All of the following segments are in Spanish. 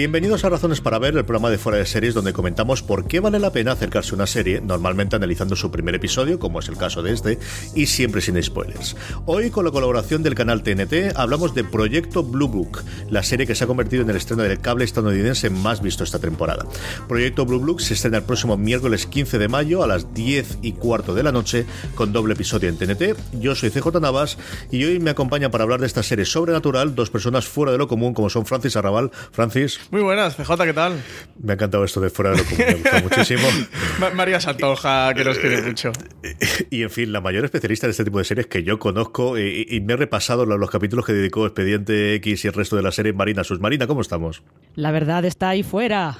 Bienvenidos a Razones para Ver, el programa de fuera de series donde comentamos por qué vale la pena acercarse a una serie, normalmente analizando su primer episodio, como es el caso de este, y siempre sin spoilers. Hoy, con la colaboración del canal TNT, hablamos de Proyecto Blue Book, la serie que se ha convertido en el estreno del cable estadounidense más visto esta temporada. Proyecto Blue Book se estrena el próximo miércoles 15 de mayo a las 10 y cuarto de la noche, con doble episodio en TNT. Yo soy CJ Navas y hoy me acompaña para hablar de esta serie sobrenatural dos personas fuera de lo común, como son Francis Arrabal. Francis. Muy buenas, CJ, ¿qué tal? Me ha encantado esto de fuera de lo común, me gusta muchísimo. María Santoja, que nos quiere mucho. Y en fin, la mayor especialista de este tipo de series que yo conozco y, me he repasado los, capítulos que dedicó Expediente X y el resto de la serie Marina Sus. Marina, ¿cómo estamos? La verdad está ahí fuera.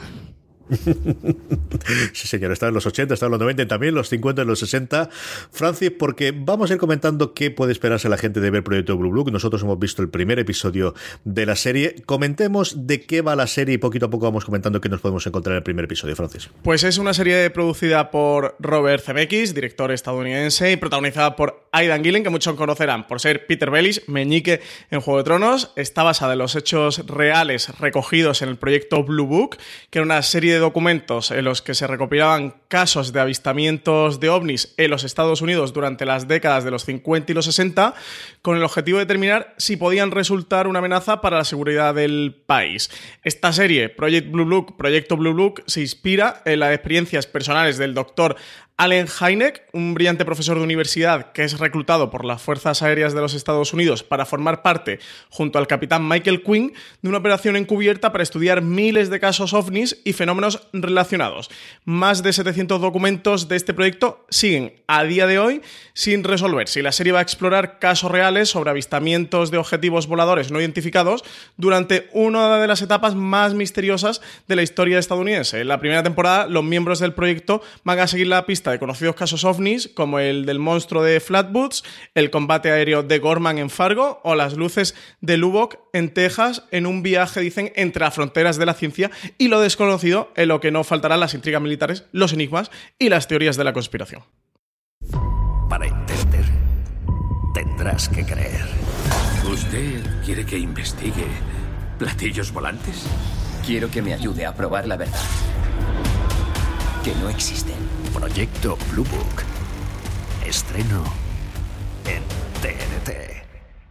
sí, señor, está en los 80, está en los 90, también los 50 y los 60. Francis, porque vamos a ir comentando qué puede esperarse la gente de ver Proyecto Blue Blue. Nosotros hemos visto el primer episodio de la serie. Comentemos de qué va la serie y poquito a poco vamos comentando qué nos podemos encontrar en el primer episodio, Francis. Pues es una serie producida por Robert Zemeckis, director estadounidense, y protagonizada por Aidan Gillen, que muchos conocerán por ser Peter Bellis, meñique en Juego de Tronos. Está basada en los hechos reales recogidos en el proyecto Blue Book, que era una serie de documentos en los que se recopilaban casos de avistamientos de ovnis en los Estados Unidos durante las décadas de los 50 y los 60, con el objetivo de determinar si podían resultar una amenaza para la seguridad del país. Esta serie, Project Blue Book, Proyecto Blue Book, se inspira en las experiencias personales del doctor Allen Hynek, un brillante profesor de universidad que es reclutado por las Fuerzas Aéreas de los Estados Unidos para formar parte, junto al capitán Michael Quinn, de una operación encubierta para estudiar miles de casos ovnis y fenómenos relacionados. Más de 700 documentos de este proyecto siguen a día de hoy sin resolver. Si la serie va a explorar casos reales sobre avistamientos de objetivos voladores no identificados durante una de las etapas más misteriosas de la historia estadounidense. En la primera temporada, los miembros del proyecto van a seguir la pista de conocidos casos ovnis como el del monstruo de Flatwoods, el combate aéreo de Gorman en Fargo o las luces de Lubbock en Texas en un viaje, dicen, entre las fronteras de la ciencia y lo desconocido, en lo que no faltarán las intrigas militares, los enigmas y las teorías de la conspiración. Para entender, tendrás que creer. ¿Usted quiere que investigue platillos volantes? Quiero que me ayude a probar la verdad. Que no existen. Proyecto Blue Book. Estreno en TNT.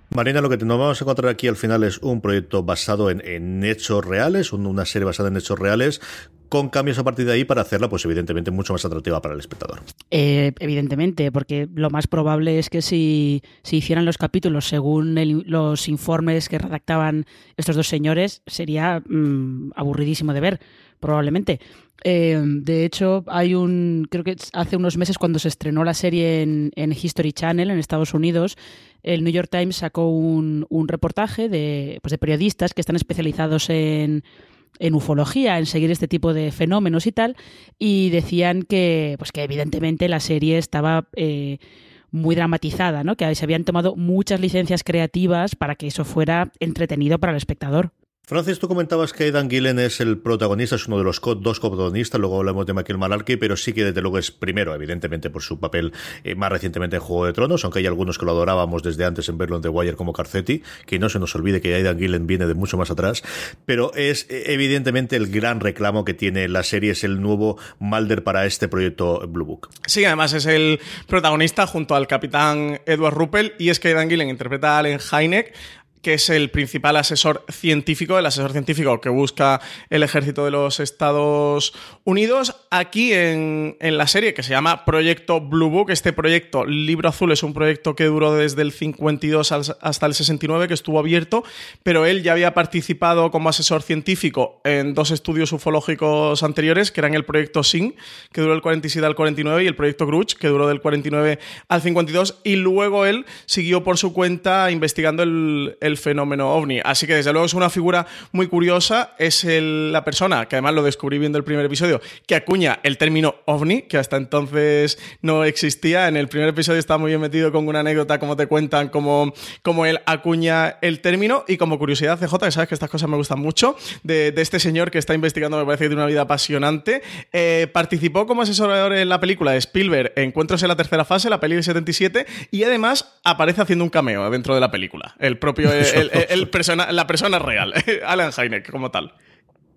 Marina, lo que nos vamos a encontrar aquí al final es un proyecto basado en, hechos reales, una serie basada en hechos reales, con cambios a partir de ahí para hacerla, pues evidentemente, mucho más atractiva para el espectador. Eh, evidentemente, porque lo más probable es que si, si hicieran los capítulos según los informes que redactaban estos dos señores, sería mm, aburridísimo de ver, probablemente. Eh, de hecho, hay un, creo que hace unos meses cuando se estrenó la serie en, History Channel en Estados Unidos, el New York Times sacó un, reportaje de, pues de periodistas que están especializados en, ufología, en seguir este tipo de fenómenos y tal, y decían que, pues que evidentemente la serie estaba eh, muy dramatizada, ¿no? que se habían tomado muchas licencias creativas para que eso fuera entretenido para el espectador. Francis, tú comentabas que Aidan Gillen es el protagonista, es uno de los dos coprotagonistas, luego hablamos de Michael Malarkey, pero sí que desde luego es primero, evidentemente, por su papel eh, más recientemente en Juego de Tronos, aunque hay algunos que lo adorábamos desde antes en verlo en The Wire como Carcetti, que no se nos olvide que Aidan Gillen viene de mucho más atrás, pero es eh, evidentemente el gran reclamo que tiene la serie, es el nuevo Mulder para este proyecto Blue Book. Sí, además es el protagonista junto al capitán Edward Ruppel, y es que Aidan Gillen interpreta a Allen Hynek, que es el principal asesor científico, el asesor científico que busca el ejército de los Estados Unidos. Aquí en, la serie que se llama Proyecto Blue Book, este proyecto, Libro Azul, es un proyecto que duró desde el 52 hasta el 69, que estuvo abierto, pero él ya había participado como asesor científico en dos estudios ufológicos anteriores, que eran el proyecto SIN, que duró del 47 al 49, y el proyecto Grudge, que duró del 49 al 52, y luego él siguió por su cuenta investigando el fenómeno ovni. Así que desde luego es una figura muy curiosa. Es la persona, que además lo descubrí viendo el primer episodio, que acuña el término ovni, que hasta entonces no existía. En el primer episodio está muy bien metido con una anécdota, como te cuentan, como, como él acuña el término. Y como curiosidad, CJ, que sabes que estas cosas me gustan mucho, de, este señor que está investigando, me parece que tiene una vida apasionante, eh, participó como asesorador en la película de Spielberg, Encuentros en la tercera fase, la peli del 77, y además aparece haciendo un cameo dentro de la película. El propio, el, persona, la persona real, Alan Hynek como tal.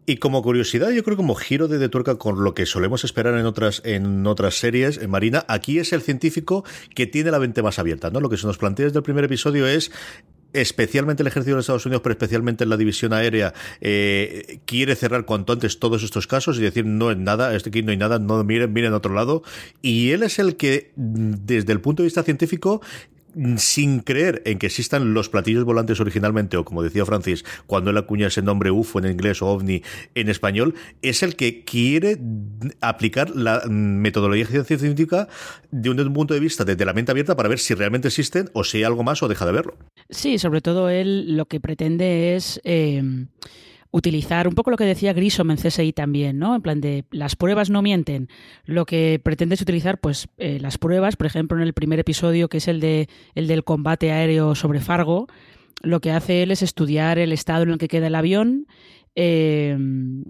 Y como curiosidad, yo creo como giro de, tuerca con lo que solemos esperar en otras, en otras series, en Marina, aquí es el científico que tiene la mente más abierta, ¿no? Lo que se nos plantea desde el primer episodio es especialmente el ejército de Estados Unidos, pero especialmente en la división aérea, eh, quiere cerrar cuanto antes todos estos casos y decir no es nada, aquí no hay nada, no miren, miren a otro lado. Y él es el que, desde el punto de vista científico, sin creer en que existan los platillos volantes originalmente, o como decía Francis, cuando él acuña ese nombre UFO en inglés o OVNI en español, es el que quiere aplicar la metodología científica de un punto de vista desde la mente abierta para ver si realmente existen o si hay algo más o deja de verlo. Sí, sobre todo él lo que pretende es... Eh, utilizar un poco lo que decía Grissom en CSI también, ¿no? En plan de las pruebas no mienten. Lo que pretende es utilizar, pues, eh, las pruebas, por ejemplo, en el primer episodio, que es el de el del combate aéreo sobre Fargo, lo que hace él es estudiar el estado en el que queda el avión eh,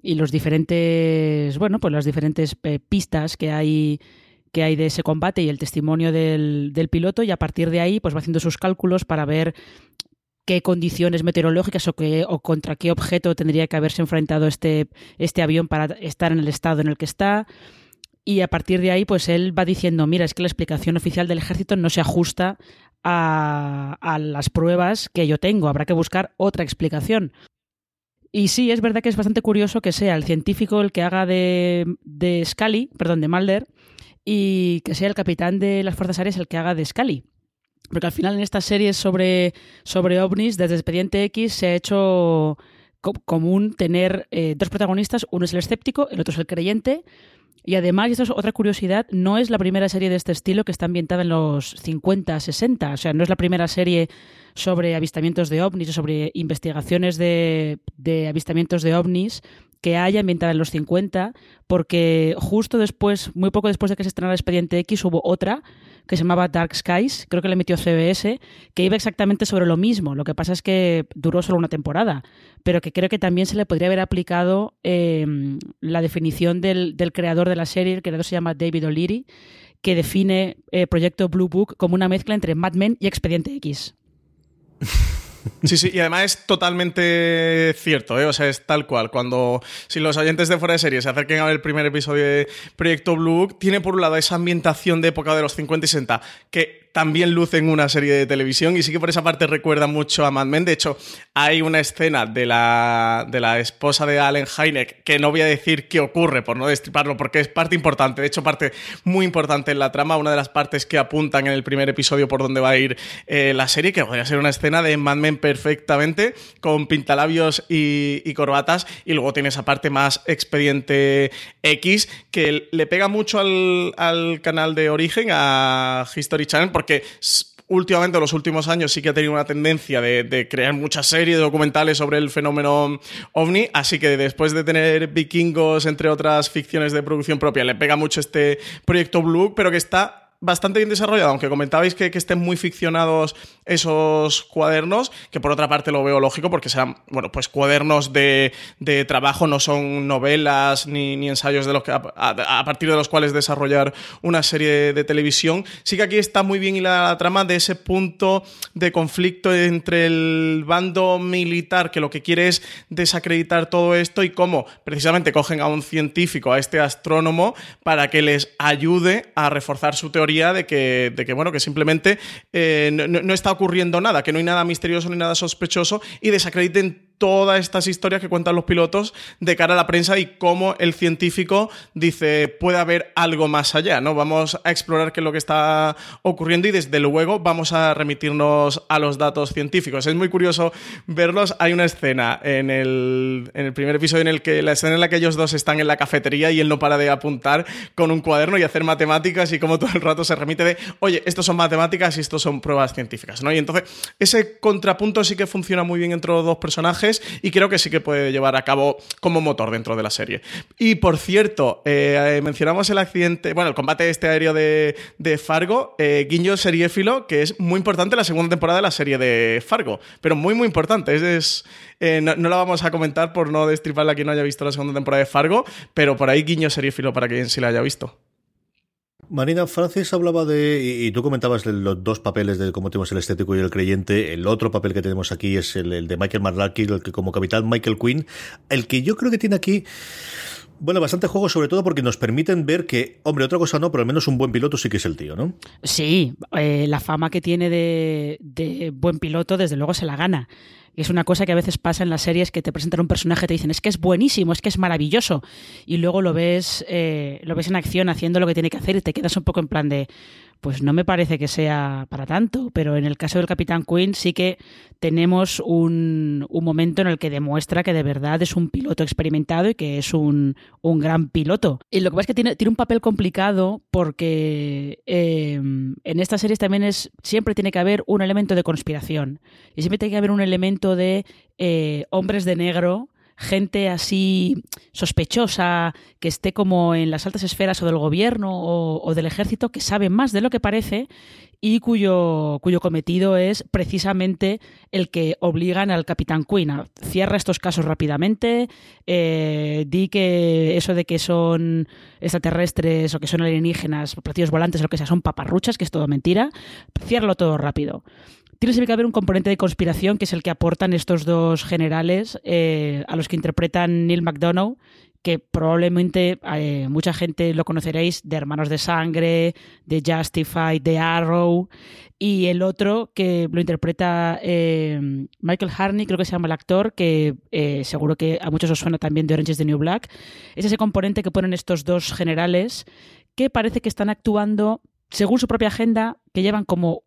y los diferentes, bueno, pues las diferentes eh, pistas que hay que hay de ese combate y el testimonio del, del, piloto y a partir de ahí pues va haciendo sus cálculos para ver qué condiciones meteorológicas o, qué, o contra qué objeto tendría que haberse enfrentado este, este avión para estar en el estado en el que está. Y a partir de ahí, pues él va diciendo, mira, es que la explicación oficial del ejército no se ajusta a, las pruebas que yo tengo, habrá que buscar otra explicación. Y sí, es verdad que es bastante curioso que sea el científico el que haga de, de perdón, de Mulder, y que sea el capitán de las Fuerzas Aéreas el que haga de Scully. Porque al final en estas series sobre, sobre ovnis, desde Expediente X, se ha hecho común tener eh, dos protagonistas, uno es el escéptico, el otro es el creyente, y además, y esto es otra curiosidad, no es la primera serie de este estilo que está ambientada en los 50, 60, o sea, no es la primera serie sobre avistamientos de ovnis o sobre investigaciones de, de avistamientos de ovnis que haya ambientada en los 50, porque justo después, muy poco después de que se estrenara Expediente X, hubo otra que se llamaba Dark Skies, creo que la emitió CBS, que iba exactamente sobre lo mismo. Lo que pasa es que duró solo una temporada, pero que creo que también se le podría haber aplicado eh, la definición del, creador de la serie, el creador se llama David O'Leary, que define eh, Proyecto Blue Book como una mezcla entre Mad Men y Expediente X. Sí, sí, y además es totalmente cierto, ¿eh? o sea, es tal cual. Cuando, si los oyentes de fuera de serie se acerquen a ver el primer episodio de Proyecto Blue, tiene por un lado esa ambientación de época de los 50 y 60 que también luce en una serie de televisión y sí que por esa parte recuerda mucho a Mad Men. De hecho, hay una escena de la, de la esposa de Allen Hynek que no voy a decir qué ocurre por no destriparlo porque es parte importante, de hecho parte muy importante en la trama, una de las partes que apuntan en el primer episodio por donde va a ir eh, la serie, que podría ser una escena de Mad Men perfectamente con pintalabios y, y corbatas y luego tiene esa parte más expediente X que le pega mucho al, al canal de origen, a History Channel, porque últimamente, en los últimos años, sí que ha tenido una tendencia de, crear muchas series documentales sobre el fenómeno ovni, así que después de tener vikingos, entre otras ficciones de producción propia, le pega mucho este proyecto Blue, pero que está bastante bien desarrollado, aunque comentabais que, estén muy ficcionados esos cuadernos, que por otra parte lo veo lógico porque serán, bueno, pues cuadernos de, trabajo, no son novelas ni, ensayos de los que, a, partir de los cuales desarrollar una serie de televisión. Sí que aquí está muy bien hilada la trama de ese punto de conflicto entre el bando militar que lo que quiere es desacreditar todo esto y cómo precisamente cogen a un científico, a este astrónomo, para que les ayude a reforzar su teoría de que, de que bueno, que simplemente eh, no, está ocurriendo nada, que no hay nada misterioso ni nada sospechoso y desacrediten todas estas historias que cuentan los pilotos de cara a la prensa y cómo el científico dice puede haber algo más allá, ¿no? Vamos a explorar qué es lo que está ocurriendo y desde luego vamos a remitirnos a los datos científicos. Es muy curioso verlos. Hay una escena en el, en el primer episodio en el que la escena en la que ellos dos están en la cafetería y él no para de apuntar con un cuaderno y hacer matemáticas y como todo el rato se remite de, oye, estos son matemáticas y estos son pruebas científicas, ¿no? Y entonces ese contrapunto sí que funciona muy bien entre los dos personajes y creo que sí que puede llevar a cabo como motor dentro de la serie. Y por cierto, eh, mencionamos el accidente, bueno, el combate este aéreo de, Fargo, eh, guiño seriéfilo, que es muy importante la segunda temporada de la serie de Fargo, pero muy, muy importante. Es, eh, no, la vamos a comentar por no destriparla quien no haya visto la segunda temporada de Fargo, pero por ahí guiño seriéfilo para quien sí la haya visto. Marina Francis hablaba de, y, tú comentabas los dos papeles de cómo tenemos el estético y el creyente. El otro papel que tenemos aquí es el, de Michael McLarky, el que como capitán Michael Quinn, el que yo creo que tiene aquí. Bueno, bastante juego, sobre todo porque nos permiten ver que, hombre, otra cosa no, pero al menos un buen piloto sí que es el tío, ¿no? Sí, eh, la fama que tiene de, de buen piloto, desde luego se la gana. Y es una cosa que a veces pasa en las series que te presentan un personaje y te dicen es que es buenísimo, es que es maravilloso. Y luego lo ves, eh, lo ves en acción haciendo lo que tiene que hacer y te quedas un poco en plan de, pues no me parece que sea para tanto, pero en el caso del Capitán Quinn sí que tenemos un, momento en el que demuestra que de verdad es un piloto experimentado y que es un, gran piloto. Y lo que pasa es que tiene, tiene un papel complicado porque em, en estas series también es siempre tiene que haber un elemento de conspiración y siempre tiene que haber un elemento de eh, hombres de negro gente así sospechosa, que esté como en las altas esferas o del gobierno o, del ejército, que sabe más de lo que parece y cuyo, cuyo cometido es precisamente el que obligan al capitán Quinn a cierra estos casos rápidamente, eh, di que eso de que son extraterrestres o que son alienígenas, platillos volantes, o lo que sea, son paparruchas, que es todo mentira, ciérralo todo rápido tiene que haber un componente de conspiración que es el que aportan estos dos generales eh, a los que interpretan Neil McDonough, que probablemente eh, mucha gente lo conoceréis de Hermanos de Sangre, de Justified, de Arrow, y el otro que lo interpreta eh, Michael Harney, creo que se llama el actor, que seguro que a muchos os suena también de Orange is the New Black, es ese componente que ponen estos dos generales que parece que están actuando según su propia agenda, que llevan como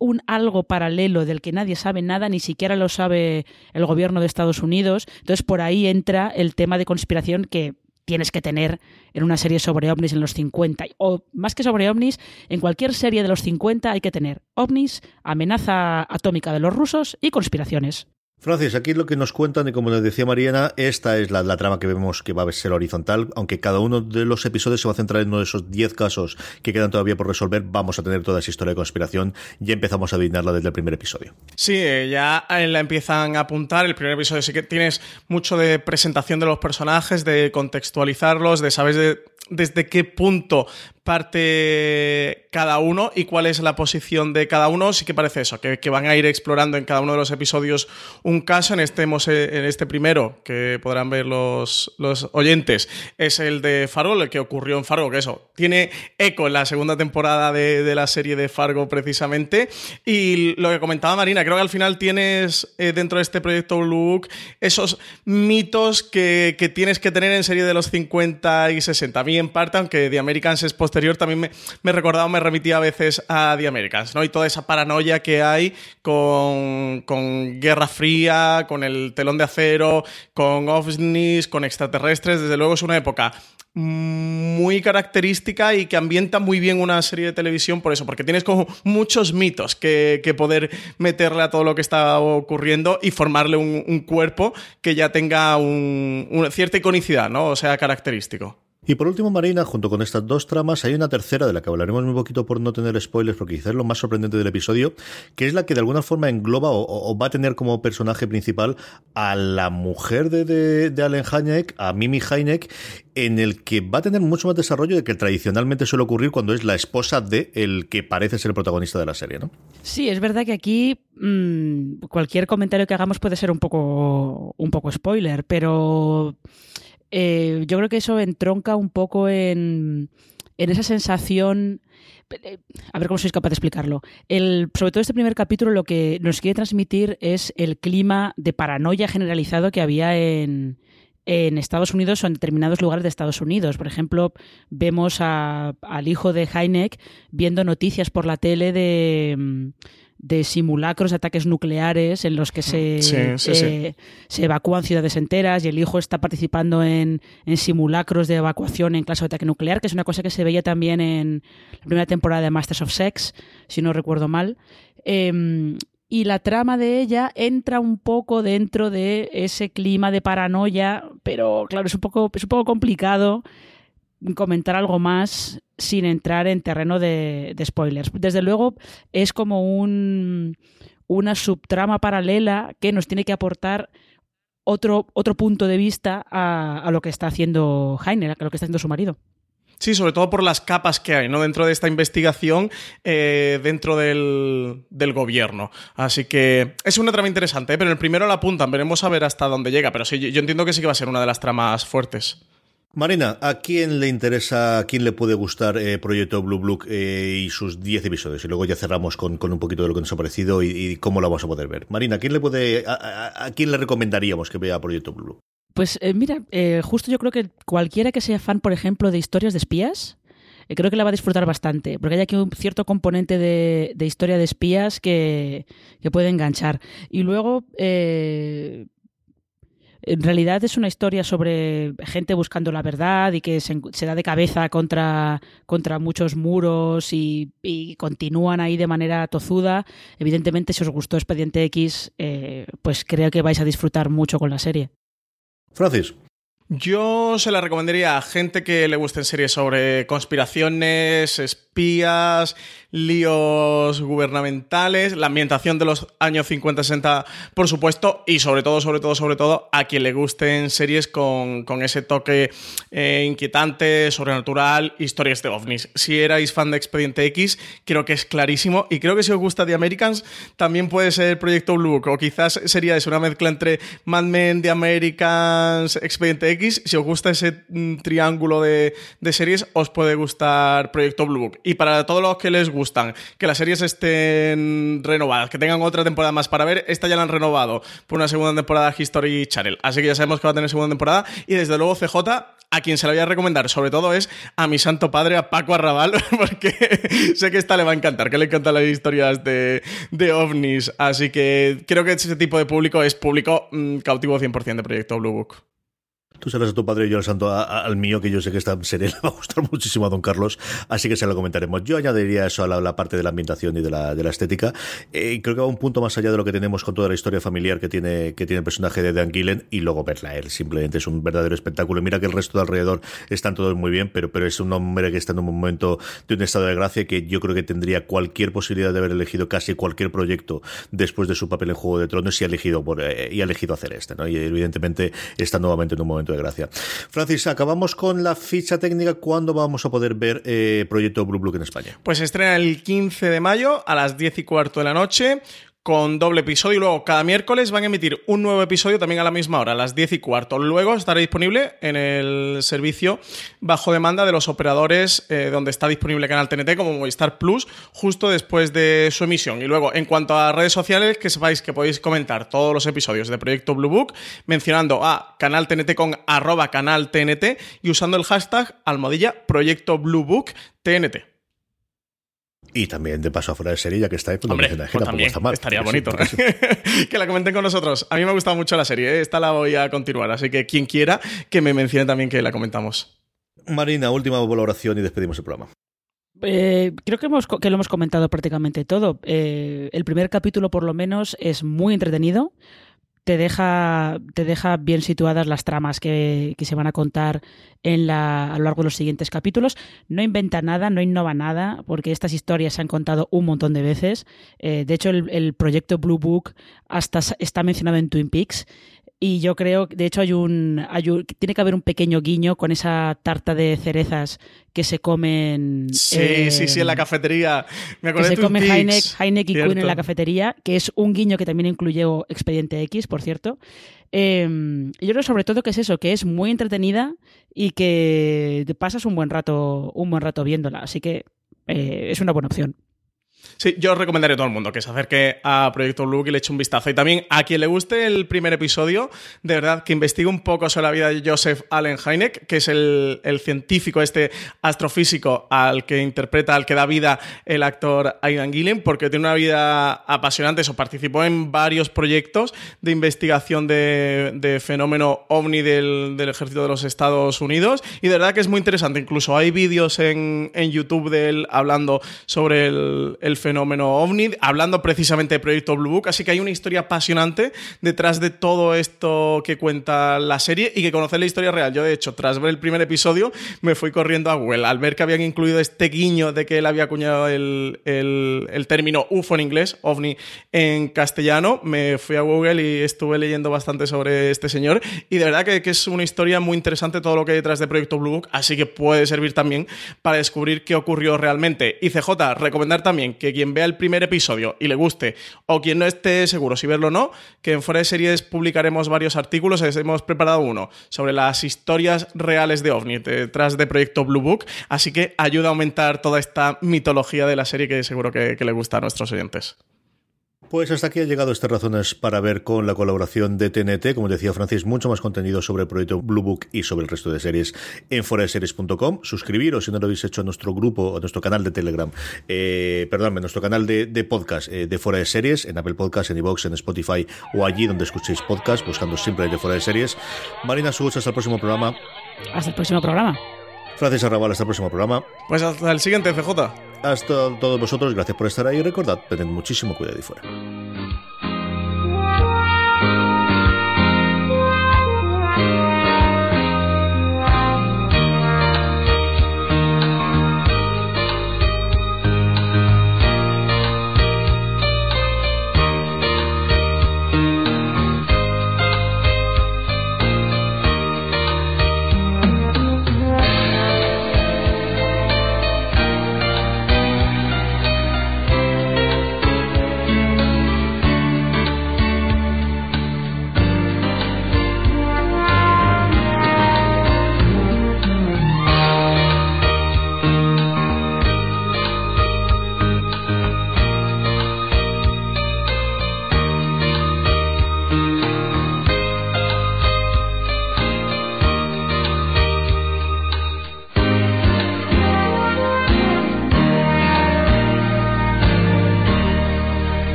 un algo paralelo del que nadie sabe nada, ni siquiera lo sabe el gobierno de Estados Unidos. Entonces por ahí entra el tema de conspiración que tienes que tener en una serie sobre ovnis en los 50. O más que sobre ovnis, en cualquier serie de los 50 hay que tener ovnis, amenaza atómica de los rusos y conspiraciones. Francis, aquí lo que nos cuentan, y como nos decía Mariana, esta es la, trama que vemos que va a ser horizontal, aunque cada uno de los episodios se va a centrar en uno de esos 10 casos que quedan todavía por resolver, vamos a tener toda esa historia de conspiración, ya empezamos a adivinarla desde el primer episodio. Sí, eh, ya la empiezan a apuntar, el primer episodio sí que tienes mucho de presentación de los personajes, de contextualizarlos, de saber desde qué punto parte cada uno y cuál es la posición de cada uno. Sí que parece eso, que, van a ir explorando en cada uno de los episodios un caso. En este, en este primero, que podrán ver los, los oyentes, es el de Fargo, el que ocurrió en Fargo, que eso tiene eco en la segunda temporada de, la serie de Fargo precisamente. Y lo que comentaba Marina, creo que al final tienes eh, dentro de este proyecto Blue esos mitos que, que, tienes que tener en serie de los 50 y 60. A mí en parte, aunque The Americans es posterior, también me, me recordaba, me remitía a veces a The Americans, ¿no? Y toda esa paranoia que hay con, con Guerra Fría, con el telón de acero, con ovnis, con extraterrestres. Desde luego es una época muy característica y que ambienta muy bien una serie de televisión por eso, porque tienes como muchos mitos que, poder meterle a todo lo que está ocurriendo y formarle un, cuerpo que ya tenga una cierta iconicidad, ¿no? O sea, característico. Y por último, Marina, junto con estas dos tramas, hay una tercera de la que hablaremos muy poquito por no tener spoilers, porque quizás es lo más sorprendente del episodio, que es la que de alguna forma engloba o, va a tener como personaje principal a la mujer de, Allen Hynek, a Mimi Hynek, en el que va a tener mucho más desarrollo de que tradicionalmente suele ocurrir cuando es la esposa de el que parece ser el protagonista de la serie, ¿no? Sí, es verdad que aquí mm, cualquier comentario que hagamos puede ser un poco, un poco spoiler, pero eh, yo creo que eso entronca un poco en, en esa sensación a ver cómo sois capaz de explicarlo. El, sobre todo este primer capítulo lo que nos quiere transmitir es el clima de paranoia generalizado que había en, en Estados Unidos o en determinados lugares de Estados Unidos. Por ejemplo, vemos al hijo de Heineck viendo noticias por la tele de, de simulacros de ataques nucleares en los que se, eh, se evacúan ciudades enteras y el hijo está participando en, simulacros de evacuación en caso de ataque nuclear, que es una cosa que se veía también en la primera temporada de Masters of Sex, si no recuerdo mal. Em, y la trama de ella entra un poco dentro de ese clima de paranoia, pero claro, es un poco, es un poco complicado comentar algo más sin entrar en terreno de, spoilers. Desde luego es como un, una subtrama paralela que nos tiene que aportar otro, otro punto de vista a, lo que está haciendo Heiner, a lo que está haciendo su marido. Sí, sobre todo por las capas que hay, ¿no? Dentro de esta investigación, eh, dentro del, gobierno. Así que es una trama interesante, ¿eh? pero el primero la apuntan, veremos a ver hasta dónde llega. Pero sí, yo entiendo que sí que va a ser una de las tramas fuertes. Marina, ¿a quién le interesa, a quién le puede gustar eh, Proyecto Blue Book eh, y sus 10 episodios? Y luego ya cerramos con, un poquito de lo que nos ha parecido y, cómo lo vamos a poder ver. Marina, ¿a quién le puede, a, quién le recomendaríamos que vea Proyecto Blue Book? Pues eh, mira, justo yo creo que cualquiera que sea fan, por ejemplo, de historias de espías, creo que la va a disfrutar bastante, porque hay aquí un cierto componente de, historia de espías que, que puede enganchar. Y luego, en realidad es una historia sobre gente buscando la verdad y que se, da de cabeza contra, contra muchos muros y, continúan ahí de manera tozuda. Evidentemente, si os gustó Expediente X, eh, pues creo que vais a disfrutar mucho con la serie. Francis. Yo se la recomendaría a gente que le gusten series sobre conspiraciones, espías, líos gubernamentales, la ambientación de los años 50-60, por supuesto, y sobre todo, sobre todo, sobre todo, a quien le gusten series con, ese toque eh, inquietante, sobrenatural, historias de ovnis. Si erais fan de Expediente X, creo que es clarísimo, y creo que si os gusta The Americans, también puede ser Proyecto Blue, o quizás sería eso, una mezcla entre Mad Men, The Americans, Expediente X. Si os gusta ese mm, triángulo de, de series, os puede gustar Proyecto Blue Book. Y para todos los que les gusta, gustan, que las series estén renovadas, que tengan otra temporada más para ver, esta ya la han renovado por una segunda temporada History Channel. Así que ya sabemos que va a tener segunda temporada. Y desde luego CJ, a quien se la voy a recomendar, sobre todo es a mi santo padre, a Paco Arrabal, porque sé que esta le va a encantar, que le encantan las historias de, de ovnis. Así que creo que ese tipo de público es público mm, cautivo 100% de Proyecto Blue Book. Tú serás a tu padre y yo el santo al mío, que yo sé que esta serie le va a gustar muchísimo a don Carlos, así que se lo comentaremos. Yo añadiría eso a la, parte de la ambientación y de la, de la estética. Eh, creo que va un punto más allá de lo que tenemos con toda la historia familiar que tiene, que tiene el personaje de Dan Gillen y luego verla él. Simplemente es un verdadero espectáculo. Mira que el resto de alrededor están todos muy bien, pero, pero es un hombre que está en un momento de un estado de gracia que yo creo que tendría cualquier posibilidad de haber elegido casi cualquier proyecto después de su papel en Juego de Tronos y ha elegido, eh, y ha elegido hacer este. ¿no? Y evidentemente está nuevamente en un momento de gracia. Francis, acabamos con la ficha técnica. ¿Cuándo vamos a poder ver eh, Proyecto Blue Book en España? Pues estrena el 15 de mayo a las 10 y cuarto de la noche con doble episodio y luego cada miércoles van a emitir un nuevo episodio también a la misma hora, a las 10 y cuarto. Luego estará disponible en el servicio bajo demanda de los operadores eh, donde está disponible Canal TNT como Movistar Plus justo después de su emisión. Y luego, en cuanto a redes sociales, que sepáis que podéis comentar todos los episodios de Proyecto Blue Book mencionando a Canal TNT con arroba Canal TNT y usando el hashtag almohadilla Proyecto Blue Book TNT. Y también de paso afuera de serie, ya que está ahí, pues, Hombre, pues también está mal. Estaría bonito. que la comenten con nosotros. A mí me ha gustado mucho la serie, ¿eh? esta la voy a continuar, así que quien quiera que me mencione también que la comentamos. Marina, última valoración y despedimos el programa. Eh, creo que, hemos, que lo hemos comentado prácticamente todo. Eh, el primer capítulo, por lo menos, es muy entretenido te deja, te deja bien situadas las tramas que, se van a contar en la, a lo largo de los siguientes capítulos. No inventa nada, no innova nada, porque estas historias se han contado un montón de veces. Eh, de hecho, el, proyecto Blue Book hasta está mencionado en Twin Peaks. Y yo creo, de hecho, hay un, tiene que haber un pequeño guiño con esa tarta de cerezas que se comen. Sí, sí, sí, en la cafetería. Me que se come Heineck, y Queen en la cafetería, que es un guiño que también incluyó Expediente X, por cierto. Em, yo creo sobre todo que es eso, que es muy entretenida y que te pasas un buen rato, un buen rato viéndola. Así que eh, es una buena opción. Sí, yo recomendaré a todo el mundo que se acerque a Proyecto Blue y le eche un vistazo. Y también a quien le guste el primer episodio, de verdad, que investigue un poco sobre la vida de Joseph Allen Hynek, que es el, científico, este astrofísico al que interpreta, al que da vida el actor Aidan Gillen, porque tiene una vida apasionante. Eso, participó en varios proyectos de investigación de, fenómeno ovni del, ejército de los Estados Unidos. Y de verdad que es muy interesante. Incluso hay vídeos en, YouTube de él hablando sobre el, el fenómeno fenómeno ovni, hablando precisamente de Proyecto Blue Book, así que hay una historia apasionante detrás de todo esto que cuenta la serie y que conocer la historia real. Yo, de hecho, tras ver el primer episodio, me fui corriendo a Google al ver que habían incluido este guiño de que él había acuñado el, el término UFO en inglés, ovni en castellano, me fui a Google y estuve leyendo bastante sobre este señor y de verdad que, que es una historia muy interesante todo lo que hay detrás de Proyecto Blue Book, así que puede servir también para descubrir qué ocurrió realmente. Y CJ, recomendar también que quien vea el primer episodio y le guste, o quien no esté seguro si verlo o no, que en Fuera de Series publicaremos varios artículos, hemos preparado uno sobre las historias reales de OVNI detrás de Proyecto Blue Book, así que ayuda a aumentar toda esta mitología de la serie que seguro que, que le gusta a nuestros oyentes. Pues hasta aquí ha llegado estas razones para ver con la colaboración de TNT, como decía Francis, mucho más contenido sobre el proyecto Blue Book y sobre el resto de series en foraseries.com. Suscribiros si no lo habéis hecho a nuestro grupo, a nuestro canal de Telegram, eh, perdón, a nuestro canal de, podcast eh, de Fuera de Series, en Apple Podcasts, en iVoox, en Spotify o allí donde escuchéis podcast, buscando siempre de Fuera de Series. Marina Such, hasta el próximo programa. Hasta el próximo programa. Francis Arrabal, hasta el próximo programa. Pues hasta el siguiente, CJ. Hasta todos vosotros, gracias por estar ahí recordad, tened muchísimo cuidado y fuera.